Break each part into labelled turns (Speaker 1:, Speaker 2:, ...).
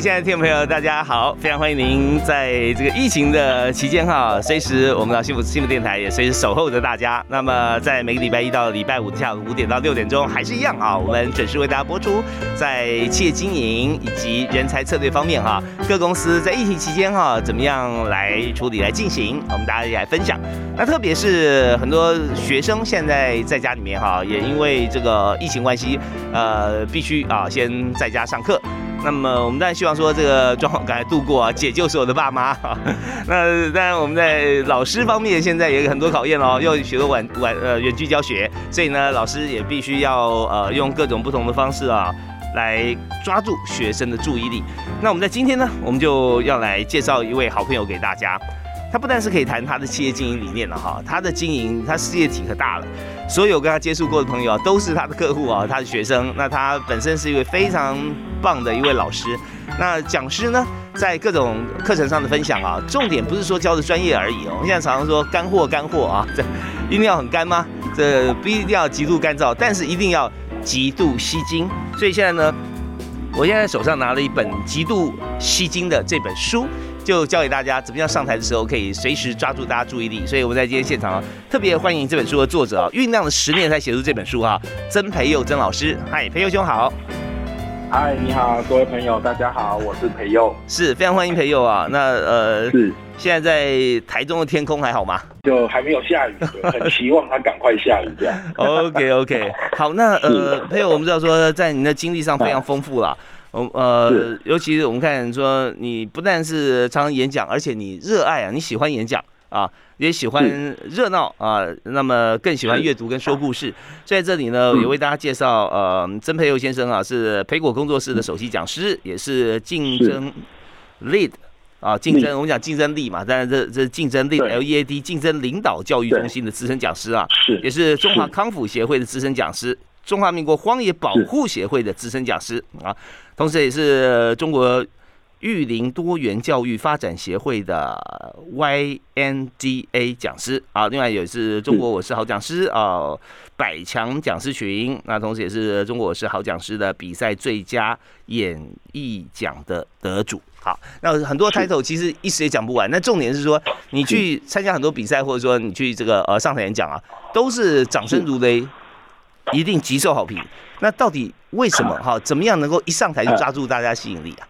Speaker 1: 亲爱的听众朋友，大家好！非常欢迎您在这个疫情的期间哈，随时我们的幸福幸福电台也随时守候着大家。那么在每个礼拜一到礼拜五的下午五点到六点钟，还是一样啊，我们准时为大家播出在企业经营以及人才策略方面哈，各公司在疫情期间哈怎么样来处理来进行，我们大家也来分享。那特别是很多学生现在在家里面哈，也因为这个疫情关系，呃，必须啊先在家上课。那么我们当然希望说这个状况赶快度过啊，解救所有的爸妈。那当然我们在老师方面现在也有很多考验哦，又许多晚晚呃远距教学，所以呢老师也必须要呃用各种不同的方式啊来抓住学生的注意力。那我们在今天呢，我们就要来介绍一位好朋友给大家。他不但是可以谈他的企业经营理念了哈，他的经营他事业体可大了。所有跟他接触过的朋友啊，都是他的客户啊，他的学生。那他本身是一位非常棒的一位老师。那讲师呢，在各种课程上的分享啊，重点不是说教的专业而已哦。我们现在常常说干货干货啊，这一定要很干吗？这不一定要极度干燥，但是一定要极度吸睛。所以现在呢，我现在手上拿了一本极度吸睛的这本书。就教给大家怎么样上台的时候可以随时抓住大家注意力，所以我们在今天现场啊，特别欢迎这本书的作者啊，酝酿了十年才写出这本书哈，曾培佑曾老师，嗨，培佑兄好，
Speaker 2: 嗨，你好，各位朋友，大家好，我是培佑，
Speaker 1: 是非常欢迎培佑啊，那呃，
Speaker 2: 是
Speaker 1: 现在在台中的天空还好吗？
Speaker 2: 就还没有下雨，很期望它赶快下雨这样。
Speaker 1: OK OK，好，那呃，培佑，我们知道说在您的经历上非常丰富了。我呃，尤其是我们看说，你不但是常常演讲，而且你热爱啊，你喜欢演讲啊，也喜欢热闹啊，那么更喜欢阅读跟说故事。在这里呢，也为大家介绍，呃，曾培佑先生啊，是培果工作室的首席讲师，也是竞争 lead 啊，竞争我们讲竞争力嘛，当然这这竞争力 L E A D 竞争领导教育中心的资深讲师啊，
Speaker 2: 是。
Speaker 1: 也是中华康复协会的资深讲师。中华民国荒野保护协会的资深讲师啊，同时也是中国育林多元教育发展协会的 YNDA 讲师啊，另外也是中国我是好讲师啊百强讲师群，那同时也是中国我是好讲师的比赛最佳演绎奖的得主。好，那很多 title 其实一时也讲不完，那重点是说你去参加很多比赛，或者说你去这个呃上台演讲啊，都是掌声如雷。一定极受好评。那到底为什么哈？怎么样能够一上台就抓住大家吸引力啊？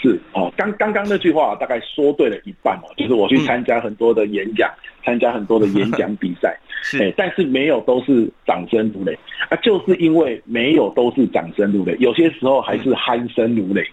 Speaker 2: 是哦，刚刚刚那句话大概说对了一半哦，就是我去参加很多的演讲，参加很多的演讲比赛。
Speaker 1: 是，
Speaker 2: 但是没有都是掌声如雷啊，就是因为没有都是掌声如雷，有些时候还是鼾声如雷。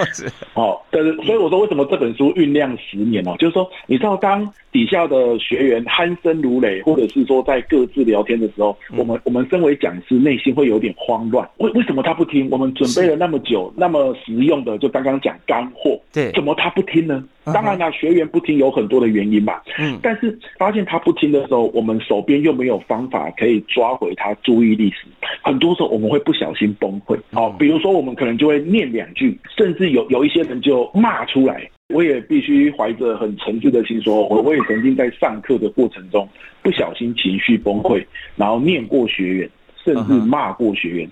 Speaker 2: 哦，但是所以我说为什么这本书酝酿十年哦，就是说你知道当底下的学员鼾声如雷，或者是说在各自聊天的时候，我们我们身为讲师内心会有点慌乱，为为什么他不听？我们准备了那么久，那么实用的，就刚刚讲干货，
Speaker 1: 对，
Speaker 2: 怎么他不听呢？当然啦，学员不听有很多的原因嘛。嗯，但是发现他不听的时候，我们手边又没有方法可以抓回他注意力时，很多时候我们会不小心崩溃。哦，比如说我们可能就会念两句，甚至有有一些人就骂出来。我也必须怀着很诚挚的心说，我我也曾经在上课的过程中不小心情绪崩溃，然后念过学员，甚至骂过学员。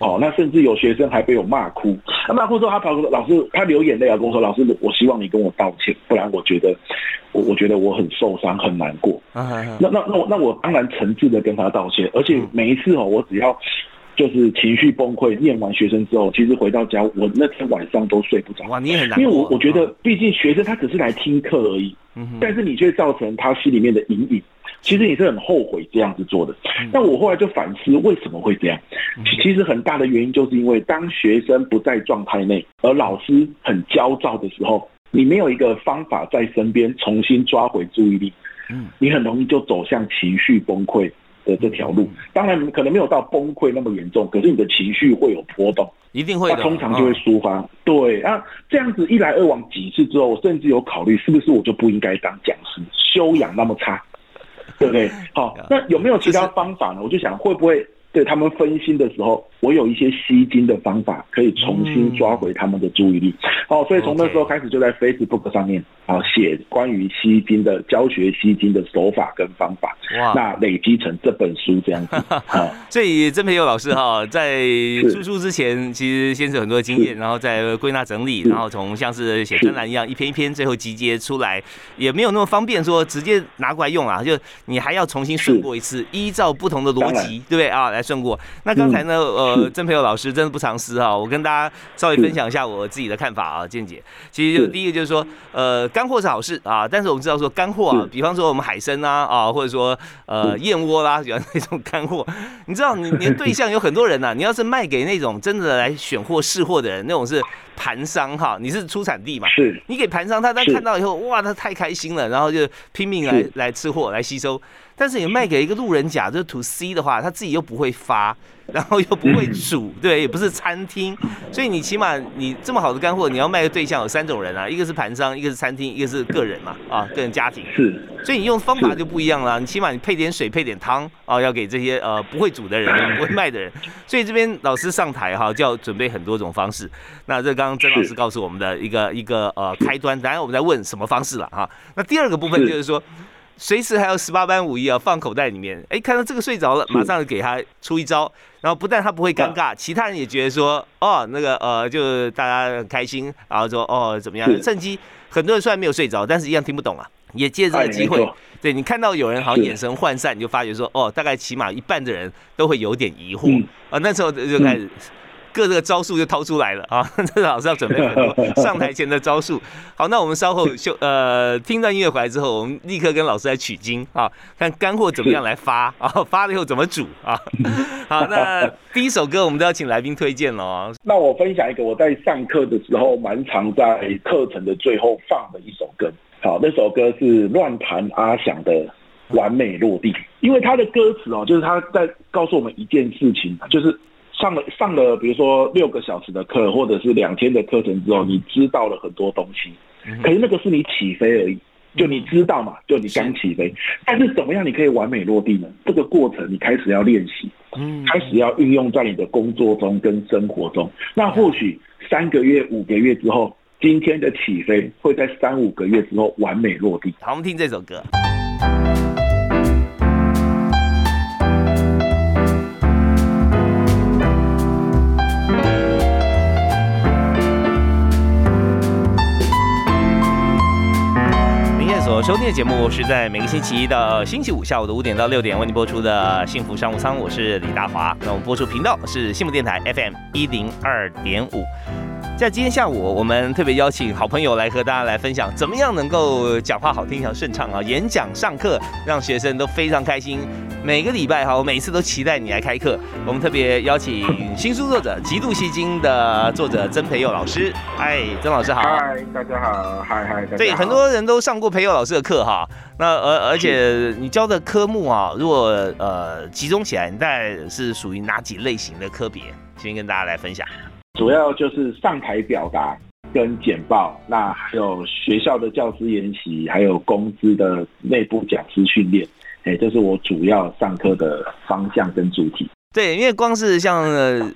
Speaker 2: 哦，那甚至有学生还被我骂哭。那骂哭之后，他跑说：“老师，他流眼泪啊，跟我说：‘老师，我希望你跟我道歉，不然我觉得我我觉得我很受伤，很难过。’那那那我那我当然诚挚的跟他道歉，而且每一次哦，我只要就是情绪崩溃，念完学生之后，其实回到家，我那天晚上都睡不着。
Speaker 1: 哇，你也很难
Speaker 2: 因为我我觉得，毕竟学生他只是来听课而已，但是你却造成他心里面的阴影。其实你是很后悔这样子做的，但我后来就反思为什么会这样。其实很大的原因就是因为当学生不在状态内，而老师很焦躁的时候，你没有一个方法在身边重新抓回注意力，嗯，你很容易就走向情绪崩溃，的这条路。当然可能没有到崩溃那么严重，可是你的情绪会有波动，
Speaker 1: 一定会的。
Speaker 2: 通常就会抒发。对啊，这样子一来二往几次之后，我甚至有考虑是不是我就不应该当讲师，修养那么差，对不对？好，那有没有其他方法呢？我就想会不会。对他们分心的时候，我有一些吸睛的方法，可以重新抓回他们的注意力。哦，所以从那时候开始，就在 Facebook 上面啊写关于吸睛的教学、吸睛的手法跟方法。哇！那累积成这本书这样子。
Speaker 1: 所以曾培佑老师哈，在出书之前，其实先是很多经验，然后再归纳整理，然后从像是写专栏一样，一篇一篇，最后集结出来，也没有那么方便说直接拿过来用啊，就你还要重新顺过一次，依照不同的逻辑，对不对啊？来顺过。那刚才呢，呃，曾培友老师真的不藏私哈，我跟大家稍微分享一下我自己的看法啊，见解。其实就第一个就是说，呃，干货是好事啊，但是我们知道说干货啊，比方说我们海参啊，啊，或者说呃燕窝啦，喜欢那种干货。你知道，你你的对象有很多人呐，你要是卖给那种真的来选货试货的人，那种是盘商哈，你是出产地嘛，
Speaker 2: 是，
Speaker 1: 你给盘商，他他看到以后，哇，他太开心了，然后就拼命来来吃货来吸收。但是你卖给一个路人甲，就是 to C 的话，他自己又不会发，然后又不会煮，对，也不是餐厅，所以你起码你这么好的干货，你要卖的对象有三种人啊，一个是盘商，一个是餐厅，一个是个人嘛，啊，个人家庭。
Speaker 2: 是。
Speaker 1: 所以你用方法就不一样了，你起码你配点水，配点汤啊，要给这些呃不会煮的人，不会卖的人。所以这边老师上台哈，就要准备很多种方式。那这刚刚曾老师告诉我们的一个一个呃开端，当然我们在问什么方式了哈。那第二个部分就是说。随时还有十八般武艺啊，放口袋里面。哎，看到这个睡着了，马上给他出一招。然后不但他不会尴尬，其他人也觉得说，哦，那个呃，就大家很开心，然后说哦怎么样？趁机很多人虽然没有睡着，但是一样听不懂啊，也借这个机会，对你看到有人好像眼神涣散，你就发觉说，哦，大概起码一半的人都会有点疑惑啊。那时候就开始。各个招数就掏出来了啊！这老师要准备很多上台前的招数。好，那我们稍后就呃听到音乐回来之后，我们立刻跟老师来取经啊，看干货怎么样来发 啊，发了以后怎么煮啊。好，那第一首歌我们都要请来宾推荐了哦。
Speaker 2: 那我分享一个我在上课的时候蛮常在课程的最后放的一首歌。好，那首歌是乱弹阿翔的《完美落地》，因为他的歌词哦，就是他在告诉我们一件事情，就是。上了上了，比如说六个小时的课，或者是两天的课程之后，你知道了很多东西，可是那个是你起飞而已，就你知道嘛，就你刚起飞。但是怎么样你可以完美落地呢？这个过程你开始要练习，开始要运用在你的工作中跟生活中。那或许三个月、五个月之后，今天的起飞会在三五个月之后完美落地。
Speaker 1: 好，我们听这首歌。收听的节目是在每个星期一到星期五下午的五点到六点为您播出的幸福商务舱，我是李大华。那我们播出频道是幸福电台 FM 一零二点五。在今天下午，我们特别邀请好朋友来和大家来分享，怎么样能够讲话好听、讲顺畅啊？演讲上课让学生都非常开心。每个礼拜哈，我每次都期待你来开课。我们特别邀请新书作者《极度戏精》的作者曾培佑老师。嗨，曾老师好。
Speaker 2: 嗨，大家好。嗨嗨。
Speaker 1: 对，很多人都上过培佑老师的课哈。那而而且你教的科目啊，如果呃集中起来，你大概是属于哪几类型的科别？先跟大家来分享。
Speaker 2: 主要就是上台表达跟简报，那还有学校的教师研习，还有公司的内部讲师训练，哎，这是我主要上课的方向跟主题。
Speaker 1: 对，因为光是像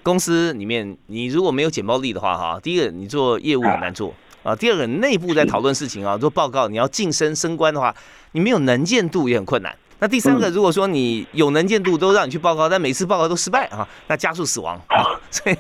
Speaker 1: 公司里面，你如果没有简报力的话，哈，第一个你做业务很难做啊，第二个内部在讨论事情啊，做报告，你要晋升升官的话，你没有能见度也很困难。那第三个，如果说你有能见度，都让你去报告，但每次报告都失败啊，那加速死亡啊。所以，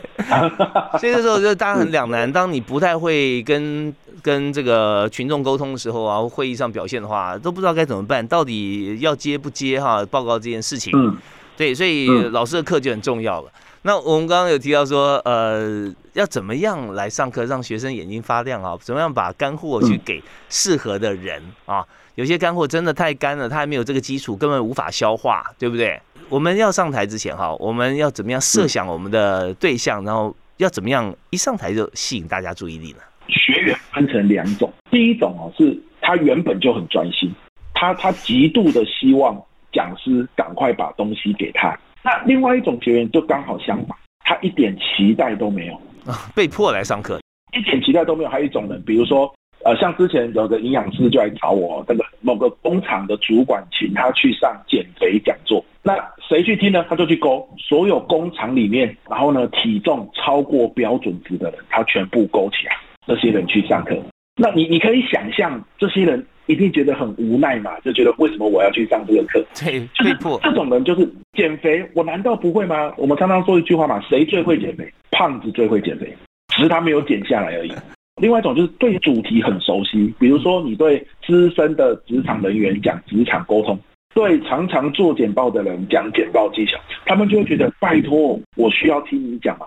Speaker 1: 所以这时候就大家很两难。当你不太会跟跟这个群众沟通的时候啊，会议上表现的话，都不知道该怎么办，到底要接不接哈报告这件事情。嗯。对，所以老师的课就很重要了。那我们刚刚有提到说，呃，要怎么样来上课，让学生眼睛发亮啊？怎么样把干货去给适合的人啊？有些干货真的太干了，他还没有这个基础，根本无法消化，对不对？我们要上台之前哈，我们要怎么样设想我们的对象，然后要怎么样一上台就吸引大家注意力呢？
Speaker 2: 学员分成两种，第一种哦，是他原本就很专心，他他极度的希望讲师赶快把东西给他。那另外一种学员就刚好相反，他一点期待都没有，
Speaker 1: 被迫来上课，
Speaker 2: 一点期待都没有。还有一种人，比如说，呃，像之前有个营养师就来找我，这个某个工厂的主管请他去上减肥讲座，那谁去听呢？他就去勾所有工厂里面，然后呢体重超过标准值的人，他全部勾起来，这些人去上课。那你你可以想象，这些人一定觉得很无奈嘛，就觉得为什么我要去上这个课？
Speaker 1: 对，被迫。
Speaker 2: 这种人就是减肥，我难道不会吗？我们常常说一句话嘛，谁最会减肥？胖子最会减肥，只是他没有减下来而已。另外一种就是对主题很熟悉，比如说你对资深的职场人员讲职场沟通，对常常做简报的人讲简报技巧，他们就会觉得拜托，我需要听你讲嘛。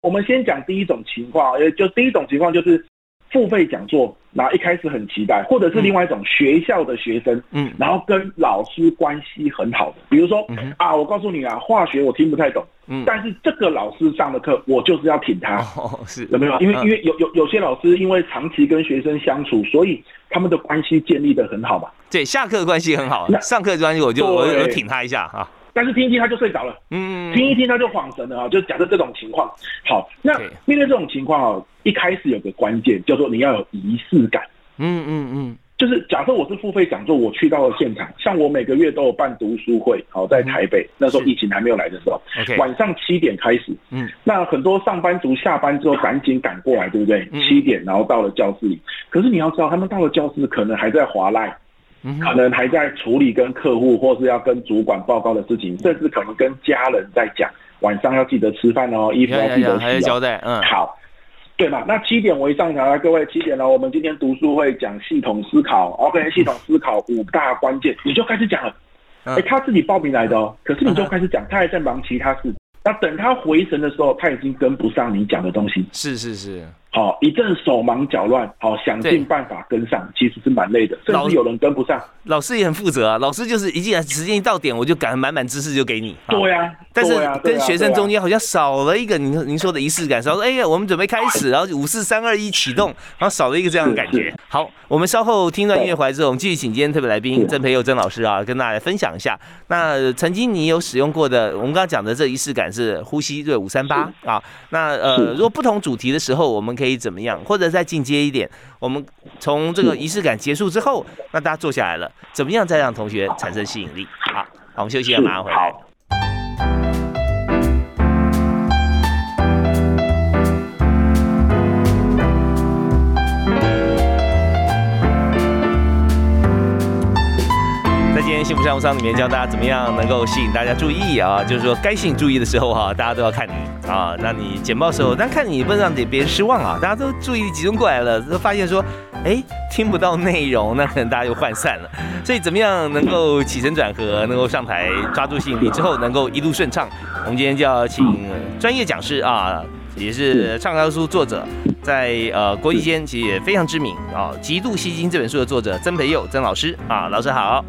Speaker 2: 我们先讲第一种情况，也就第一种情况就是。付费讲座，然后一开始很期待，或者是另外一种学校的学生，嗯，然后跟老师关系很好的，比如说啊，我告诉你啊，化学我听不太懂，嗯，但是这个老师上的课，我就是要挺他，哦，是。有没有？因为因为有有有些老师因为长期跟学生相处，所以他们的关系建立的很好嘛。
Speaker 1: 对，下课关系很好，上课关系我就我我挺他一下哈。
Speaker 2: 但是听一听他就睡着了，嗯，听一听他就恍神了啊！就假设这种情况，好，那面对这种情况啊，一开始有个关键叫做你要有仪式感，嗯嗯嗯，就是假设我是付费讲座，我去到了现场，像我每个月都有办读书会，好，在台北那时候疫情还没有来的时候晚上七点开始，嗯，那很多上班族下班之后赶紧赶过来，对不对？七点然后到了教室里，可是你要知道，他们到了教室可能还在滑赖。可能还在处理跟客户或是要跟主管报告的事情，甚至可能跟家人在讲，晚上要记得吃饭哦，衣服要记得洗。
Speaker 1: 交代，嗯，
Speaker 2: 好，对嘛？那七点我一上台，各位七点了，我们今天读书会讲系统思考，OK，系统思考五大关键，你就开始讲了。哎，他自己报名来的哦，可是你就开始讲，他还在忙其他事。那等他回神的时候，他已经跟不上你讲的东西。
Speaker 1: 是是是。
Speaker 2: 好，一阵手忙脚乱，好想尽办法跟上，其实是蛮累的，甚至有人跟不上。
Speaker 1: 老师也很负责啊，老师就是一进来时间一到点，我就赶满满知识就给你。
Speaker 2: 对呀，
Speaker 1: 但是跟学生中间好像少了一个您您说的仪式感，少说哎呀，我们准备开始，然后五四三二一启动，然后少了一个这样的感觉。好，我们稍后听段音乐回来之后，我们继续请今天特别来宾郑培佑曾老师啊，跟大家分享一下。那曾经你有使用过的，我们刚刚讲的这仪式感是呼吸对五三八啊。那呃，如果不同主题的时候，我们可以怎么样？或者再进阶一点，我们从这个仪式感结束之后，那大家坐下来了，怎么样再让同学产生吸引力？好，好，我们休息，马上回来。幸福商务舱里面教大家怎么样能够吸引大家注意啊，就是说该吸引注意的时候哈，大家都要看你啊，那你简报时候，但看你不能让别人失望啊，大家都注意力集中过来了，都发现说，哎，听不到内容，那可能大家就涣散了。所以怎么样能够起承转合，能够上台抓住吸引力之后，能够一路顺畅？我们今天就要请专业讲师啊，也是畅销书作者，在呃国际间其实也非常知名啊，《极度吸睛》这本书的作者曾培佑曾老师啊，老师好。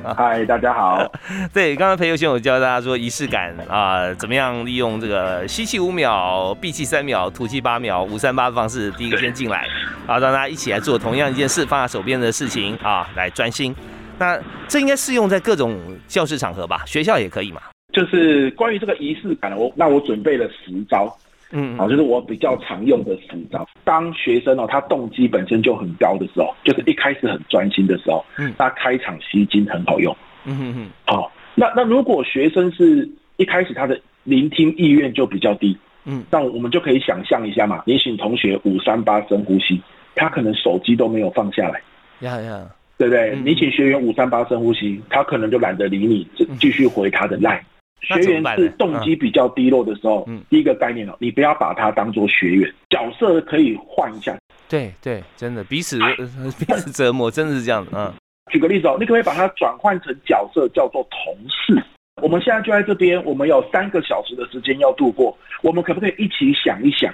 Speaker 2: 嗨，大家好。
Speaker 1: 对，刚刚裴友先有教大家说仪式感啊，怎么样利用这个吸气五秒、闭气三秒、吐气八秒、五三八的方式，第一个先进来，啊，让大家一起来做同样一件事，放下手边的事情啊，来专心。那这应该适用在各种教室场合吧？学校也可以嘛？
Speaker 2: 就是关于这个仪式感，我那我准备了十招。嗯，好，就是我比较常用的十招。当学生哦，他动机本身就很高的时候，就是一开始很专心的时候，嗯，那开场吸睛很好用。嗯哼哼，好，那那如果学生是一开始他的聆听意愿就比较低，嗯，那我们就可以想象一下嘛，你请同学五三八深呼吸，他可能手机都没有放下来，呀呀，对不对？你请学员五三八深呼吸，他可能就懒得理你，继续回他的赖。学员是动机比较低落的时候，嗯第一个概念哦，你不要把他当做学员，角色可以换一下。
Speaker 1: 对对，真的彼此 彼此折磨，真的是这样子。嗯，
Speaker 2: 举个例子哦，你可不可以把它转换成角色，叫做同事？我们现在就在这边，我们有三个小时的时间要度过，我们可不可以一起想一想，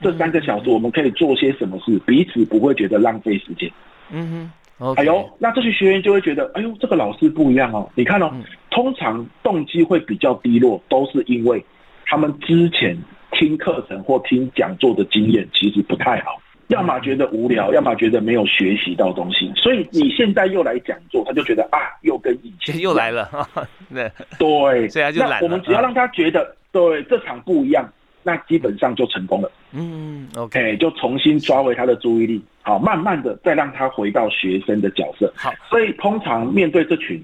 Speaker 2: 这三个小时我们可以做些什么事，彼此不会觉得浪费时间？嗯哼。哎呦，那这些学员就会觉得，哎呦，这个老师不一样哦。你看哦，通常动机会比较低落，都是因为他们之前听课程或听讲座的经验其实不太好。要么觉得无聊，要么觉得没有学习到东西。所以你现在又来讲座，他就觉得啊，又跟以前
Speaker 1: 又来了。对
Speaker 2: 对，
Speaker 1: 所以他就懒。
Speaker 2: 我们只要让他觉得对这场不一样，那基本上就成功了。
Speaker 1: 嗯，OK，
Speaker 2: 就重新抓回他的注意力，好，慢慢的再让他回到学生的角色。
Speaker 1: 好，
Speaker 2: 所以通常面对这群，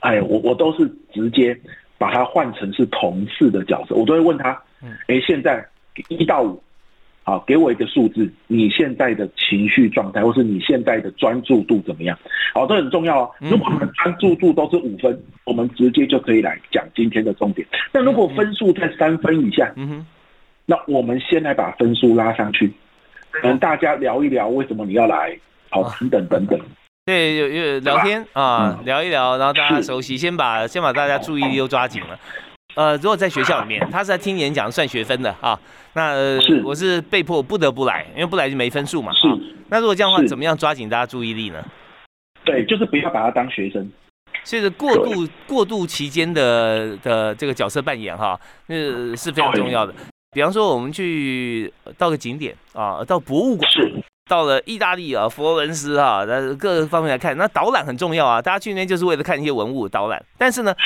Speaker 2: 哎，我我都是直接把他换成是同事的角色，我都会问他，哎，现在一到五。好，给我一个数字，你现在的情绪状态，或是你现在的专注度怎么样？好，这很重要哦。如果你们专注度都是五分，我们直接就可以来讲今天的重点。但如果分数在三分以下，嗯哼，那我们先来把分数拉上去，跟大家聊一聊为什么你要来，好，等等等等。
Speaker 1: 对，有有聊天啊，聊一聊，然后大家熟悉，先把先把大家注意力都抓紧了。呃，如果在学校里面，他是在听演讲算学分的啊，那我是被迫不得不来，因为不来就没分数嘛。
Speaker 2: 是。
Speaker 1: 那如果这样的话，怎么样抓紧大家注意力呢？
Speaker 2: 对，就是不要把他当学生。
Speaker 1: 所以过渡过渡期间的的这个角色扮演哈，那是非常重要的。比方说，我们去到个景点啊，到博物馆。到了意大利啊，佛罗伦斯啊，那各个方面来看，那导览很重要啊。大家去那边就是为了看一些文物导览。但是呢，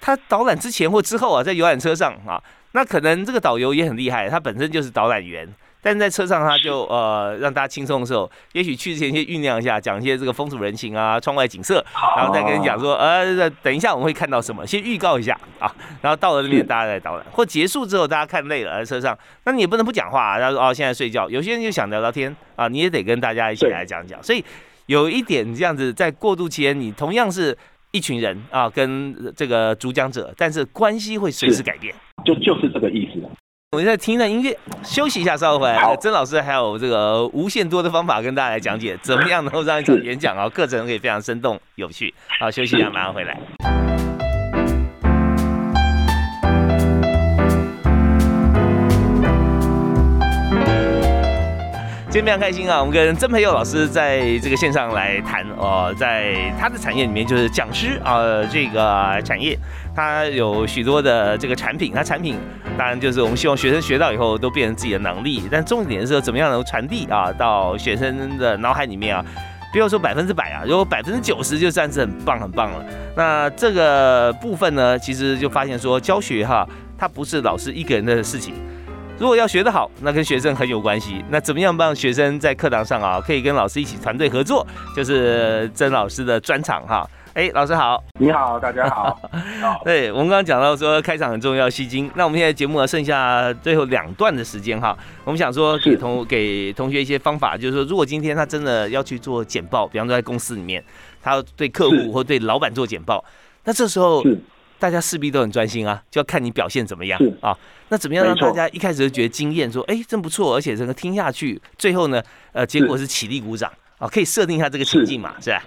Speaker 1: 他导览之前或之后啊，在游览车上啊，那可能这个导游也很厉害，他本身就是导览员。但是在车上，他就呃让大家轻松的时候，也许去之前先酝酿一下，讲一些这个风土人情啊，窗外景色，然后再跟你讲说，呃，等一下我们会看到什么，先预告一下啊。然后到了那边，大家再导览。或结束之后，大家看累了，在车上，那你也不能不讲话啊。他说哦，现在睡觉。有些人就想聊聊天啊，你也得跟大家一起来讲讲。所以有一点这样子，在过渡期间，你同样是一群人啊，跟这个主讲者，但是关系会随时改变。
Speaker 2: 就就是这个意思。
Speaker 1: 我们在听着音乐，休息一下，稍后回来。曾老师还有这个无限多的方法跟大家来讲解，怎么样能够让一场演讲啊，课程可以非常生动有趣。好，休息一下，马上回来。今天非常开心啊！我们跟曾培佑老师在这个线上来谈哦，在他的产业里面就是讲师啊，这个产业，他有许多的这个产品，他产品当然就是我们希望学生学到以后都变成自己的能力，但重点是怎么样能够传递啊到学生的脑海里面啊？不要说百分之百啊，如果百分之九十就算是很棒很棒了。那这个部分呢，其实就发现说教学哈，它不是老师一个人的事情。如果要学得好，那跟学生很有关系。那怎么样帮学生在课堂上啊，可以跟老师一起团队合作，就是曾老师的专场哈。哎，老师好，
Speaker 2: 你好，大家 好。
Speaker 1: 对，我们刚刚讲到说开场很重要，吸睛。那我们现在节目呢，剩下最后两段的时间哈，我们想说给同给同学一些方法，就是说，如果今天他真的要去做简报，比方说在公司里面，他对客户或对老板做简报，那这时候。大家势必都很专心啊，就要看你表现怎么样啊。那怎么样让大家一开始就觉得惊艳，说哎真不错，而且整个听下去，最后呢，呃，结果是起立鼓掌啊。可以设定一下这个情境嘛，是吧？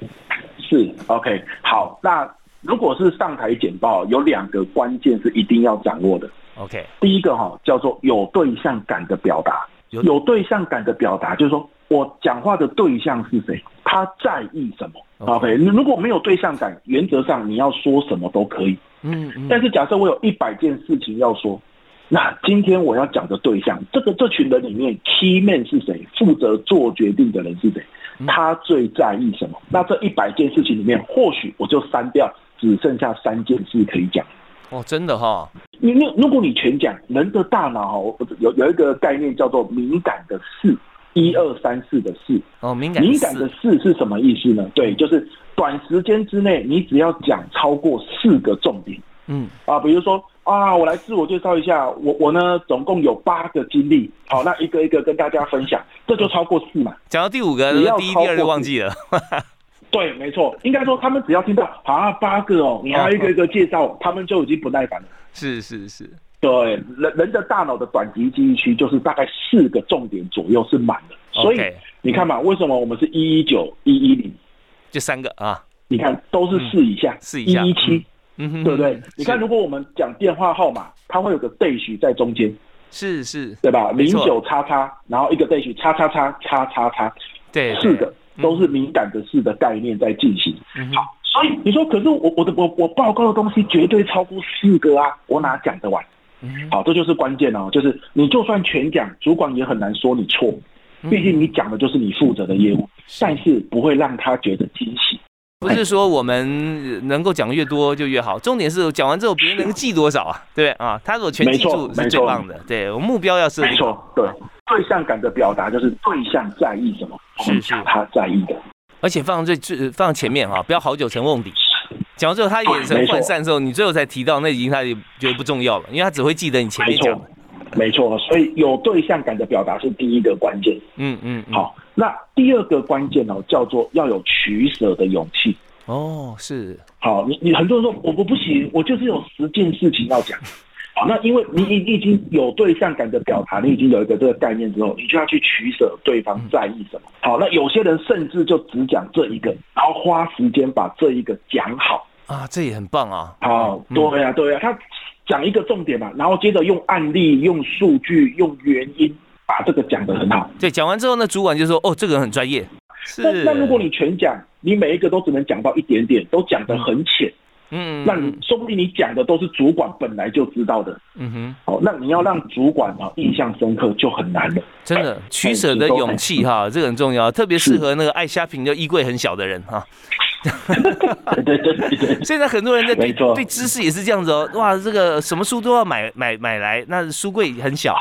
Speaker 2: 是，OK，好。那如果是上台简报，有两个关键是一定要掌握的。
Speaker 1: OK，
Speaker 2: 第一个哈叫做有对象感的表达，有对象感的表达就是说我讲话的对象是谁，他在意什么。OK，如果没有对象感，原则上你要说什么都可以。嗯，但是假设我有一百件事情要说，那今天我要讲的对象，这个这群人里面，key man 是谁？负责做决定的人是谁？他最在意什么？那这一百件事情里面，或许我就删掉，只剩下三件事可以讲。
Speaker 1: 哦，真的哈？
Speaker 2: 你你如果你全讲，人的大脑有有一个概念叫做敏感的事。一二三四的事
Speaker 1: 哦，敏感
Speaker 2: 敏感的事是什么意思呢？对，就是短时间之内，你只要讲超过四个重点，嗯啊，比如说啊，我来自我介绍一下，我我呢总共有八个经历，好，那一个一个跟大家分享，这就超过四嘛。
Speaker 1: 讲到第五个，第一、第二就忘记了。
Speaker 2: 对，没错，应该说他们只要听到啊八个哦，你还一个一个介绍，他们就已经不耐烦了。
Speaker 1: 是是是。
Speaker 2: 对，人人的大脑的短期记忆区就是大概四个重点左右是满的，所以你看嘛，为什么我们是一一九一一零，
Speaker 1: 就三个啊？
Speaker 2: 你看都是四以下，
Speaker 1: 四以下，
Speaker 2: 一一七，嗯对不对？你看如果我们讲电话号码，它会有个 dash 在中间，
Speaker 1: 是是，
Speaker 2: 对吧？零九叉叉，然后一个 dash 叉叉叉叉叉叉，
Speaker 1: 对，
Speaker 2: 四个都是敏感的四的概念在进行。好，所以你说，可是我我的我我报告的东西绝对超过四个啊，我哪讲得完？好，这就是关键哦，就是你就算全讲，主管也很难说你错。毕竟你讲的就是你负责的业务，但是不会让他觉得惊喜。
Speaker 1: 不是说我们能够讲的越多就越好，重点是讲完之后别人能记多少啊？对啊，他如果全记住是最棒的。对我目标要设
Speaker 2: 定。没错，对对象感的表达就是对象在意什么，是是他在意的。
Speaker 1: 而且放最最放前面哈，不要好久成瓮底。讲完之后他眼神涣散的时候，你最后才提到，那已经他也觉得不重要了，因为他只会记得你前面讲。
Speaker 2: 没错，所以有对象感的表达是第一个关键。嗯嗯，好，那第二个关键呢，叫做要有取舍的勇气。
Speaker 1: 哦，是。
Speaker 2: 好，你你很多人说我我不行，我就是有十件事情要讲。好，那因为你你已经有对象感的表达，你已经有一个这个概念之后，你就要去取舍对方在意什么。好，那有些人甚至就只讲这一个，然后花时间把这一个讲好。
Speaker 1: 啊，这也很棒啊。
Speaker 2: 好，对呀对呀，他。讲一个重点嘛，然后接着用案例、用数据、用原因把这个讲得很好。
Speaker 1: 对，讲完之后呢，主管就说：“哦，这个人很专业。”
Speaker 2: 是。那如果你全讲，你每一个都只能讲到一点点，都讲得很浅，嗯，那你说不定你讲的都是主管本来就知道的。嗯哼。哦，那你要让主管啊印象深刻就很难了。
Speaker 1: 真的，取舍的勇气哈，这个很重要，特别适合那个爱虾品就衣柜很小的人哈。
Speaker 2: 对对对，
Speaker 1: 现在很多人在对对知识也是这样子哦，哇，这个什么书都要买买买来，那书柜很小，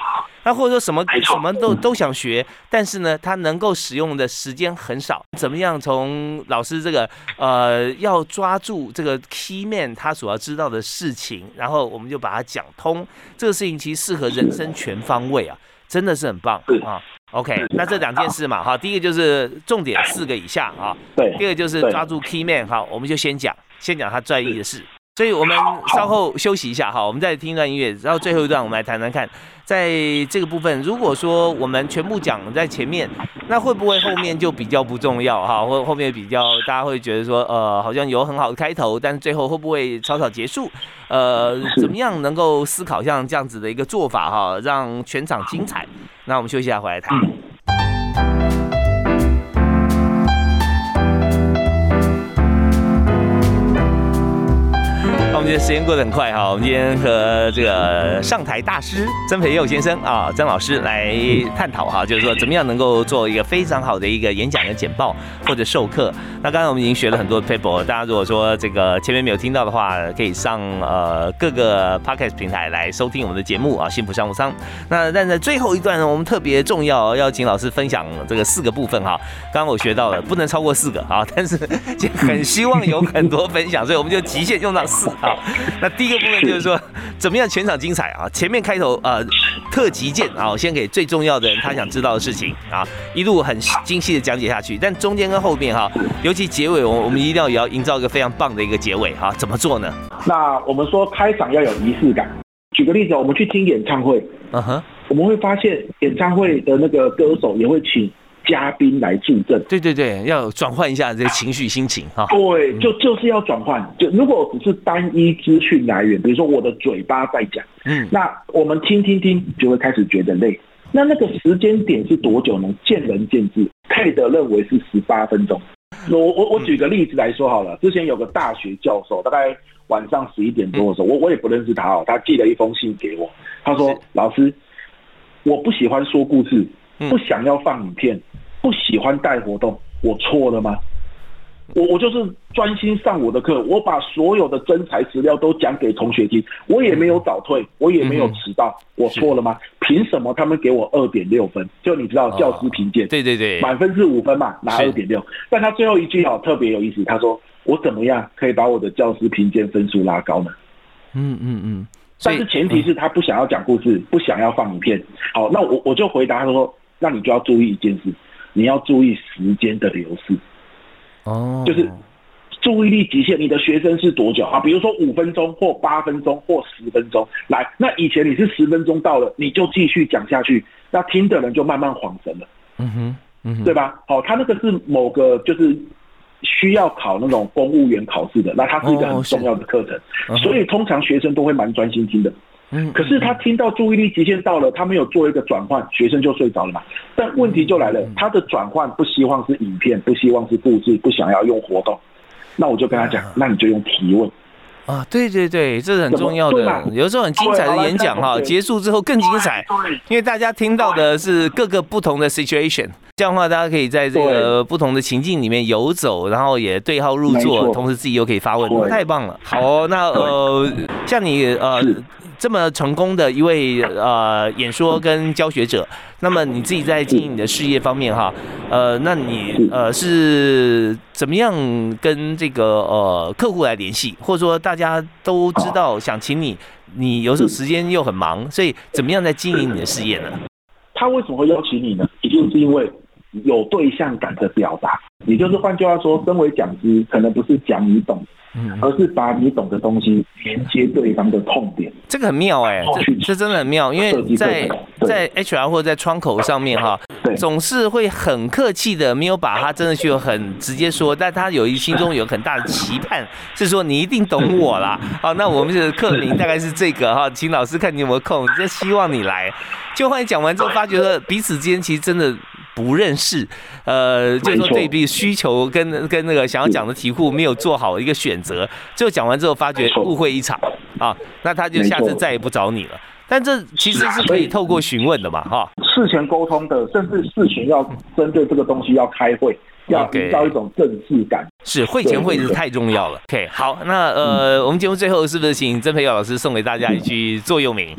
Speaker 1: 那或者说什么什么都都想学，但是呢，他能够使用的时间很少。怎么样从老师这个呃要抓住这个 key man 他所要知道的事情，然后我们就把它讲通，这个事情其实适合人生全方位啊，真的是很棒啊。OK，那这两件事嘛，哈，第一个就是重点四个以下啊，
Speaker 2: 对，
Speaker 1: 第二个就是抓住 key man，好，我们就先讲，先讲他在意的事，所以我们稍后休息一下，哈，我们再听一段音乐，然后最后一段我们来谈谈看，在这个部分，如果说我们全部讲在前面，那会不会后面就比较不重要，哈，或后面比较大家会觉得说，呃，好像有很好的开头，但是最后会不会草草结束？呃，怎么样能够思考像这样子的一个做法，哈，让全场精彩？那我们休息一下，回来谈。我们今天时间过得很快哈，我们今天和这个上台大师曾培佑先生啊，曾老师来探讨哈，就是说怎么样能够做一个非常好的一个演讲的简报或者授课。那刚才我们已经学了很多 paper，大家如果说这个前面没有听到的话，可以上呃各个 podcast 平台来收听我们的节目啊，幸福商务舱。那但在最后一段呢，我们特别重要要请老师分享这个四个部分哈。刚刚我学到了，不能超过四个啊，但是很希望有很多分享，所以我们就极限用到四啊。那第一个部分就是说，怎么样全场精彩啊？前面开头呃特急件啊，先给最重要的人他想知道的事情啊，一路很精细的讲解下去。但中间跟后面哈，尤其结尾，我我们一定要也要营造一个非常棒的一个结尾哈。怎么做呢？
Speaker 2: 那我们说开场要有仪式感。举个例子，我们去听演唱会，嗯哼，我们会发现演唱会的那个歌手也会请。嘉宾来助阵，
Speaker 1: 对对对，要转换一下这个情绪心情哈。
Speaker 2: 对，就就是要转换。就如果只是单一资讯来源，比如说我的嘴巴在讲，嗯，那我们听听听就会开始觉得累。那那个时间点是多久呢？见仁见智。佩德认为是十八分钟。我我我举个例子来说好了。之前有个大学教授，大概晚上十一点多的时候，我我也不认识他哦，他寄了一封信给我，他说：“老师，我不喜欢说故事，不想要放影片。”不喜欢带活动，我错了吗？我我就是专心上我的课，我把所有的真材实料都讲给同学听，我也没有早退，我也没有迟到，我错了吗？凭什么他们给我二点六分？就你知道教师评鉴，
Speaker 1: 对对对，
Speaker 2: 满分是五分嘛，拿二点六。但他最后一句哦特别有意思，他说我怎么样可以把我的教师评鉴分数拉高呢？嗯嗯嗯，但是前提是他不想要讲故事，不想要放影片。好，那我我就回答他说，那你就要注意一件事。你要注意时间的流逝，哦，就是注意力极限。你的学生是多久啊？比如说五分钟或八分钟或十分钟。来，那以前你是十分钟到了，你就继续讲下去，那听的人就慢慢恍神了。嗯哼，嗯哼，对吧？好，他那个是某个就是需要考那种公务员考试的，那它是一个很重要的课程，所以通常学生都会蛮专心听的。嗯，可是他听到注意力极限到了，他没有做一个转换，学生就睡着了嘛。但问题就来了，他的转换不希望是影片，不希望是布置，不想要用活动，那我就跟他讲，那你就用提问。
Speaker 1: 啊，对对对，这是很重要的。有时候很精彩的演讲哈，结束之后更精彩，因为大家听到的是各个不同的 situation，这样的话大家可以在这个不同的情境里面游走，然后也对号入座，同时自己又可以发问，太棒了。好，那呃，像你呃。这么成功的一位呃演说跟教学者，那么你自己在经营你的事业方面哈，呃，那你呃是怎么样跟这个呃客户来联系，或者说大家都知道想请你，你有时候时间又很忙，所以怎么样在经营你的事业呢？
Speaker 2: 他为什么会邀请你呢？一定是因为有对象感的表达，也就是换句话说，身为讲师，可能不是讲你懂。而是把你懂的东西连接对方的痛点，
Speaker 1: 这个很妙哎，这这真的很妙，因为在在 HR 或者在窗口上面哈，总是会很客气的，没有把他真的去很直接说，但他有一心中有很大的期盼，是说你一定懂我啦。好，那我们的课名大概是这个哈，请老师看你有没有空，就希望你来。就后来讲完之后，发觉说彼此之间其实真的。不认识，呃，就是说对比需求跟跟那个想要讲的题库没有做好一个选择，最后讲完之后发觉误会一场啊，那他就下次再也不找你了。但这其实是可以透过询问的嘛，哈，
Speaker 2: 事前沟通的，甚至事前要针对这个东西要开会，要营造一种正式感。
Speaker 1: 是会前会是太重要了。OK，好，那呃，我们节目最后是不是请曾培友老师送给大家一句座右铭？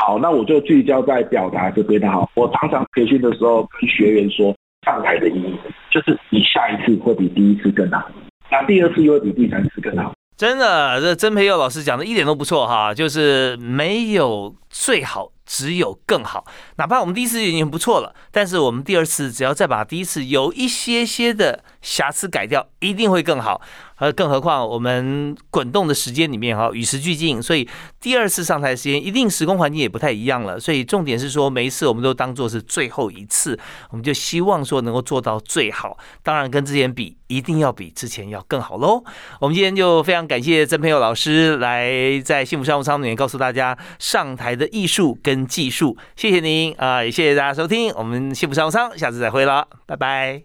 Speaker 2: 好，那我就聚焦在表达这边的好。我常常培训的时候跟学员说，上台的意义就是你下一次会比第一次更好，那第二次又会比第三次更好。
Speaker 1: 真的，这曾培佑老师讲的一点都不错哈，就是没有最好。只有更好，哪怕我们第一次已经不错了，但是我们第二次只要再把第一次有一些些的瑕疵改掉，一定会更好。呃，更何况我们滚动的时间里面哈，与时俱进，所以第二次上台时间一定时空环境也不太一样了。所以重点是说，每一次我们都当做是最后一次，我们就希望说能够做到最好。当然跟之前比，一定要比之前要更好喽。我们今天就非常感谢曾培友老师来在幸福商务舱里面告诉大家上台的艺术跟。技术，谢谢您啊，也谢谢大家收听，我们幸福商务舱，下次再会了，拜拜。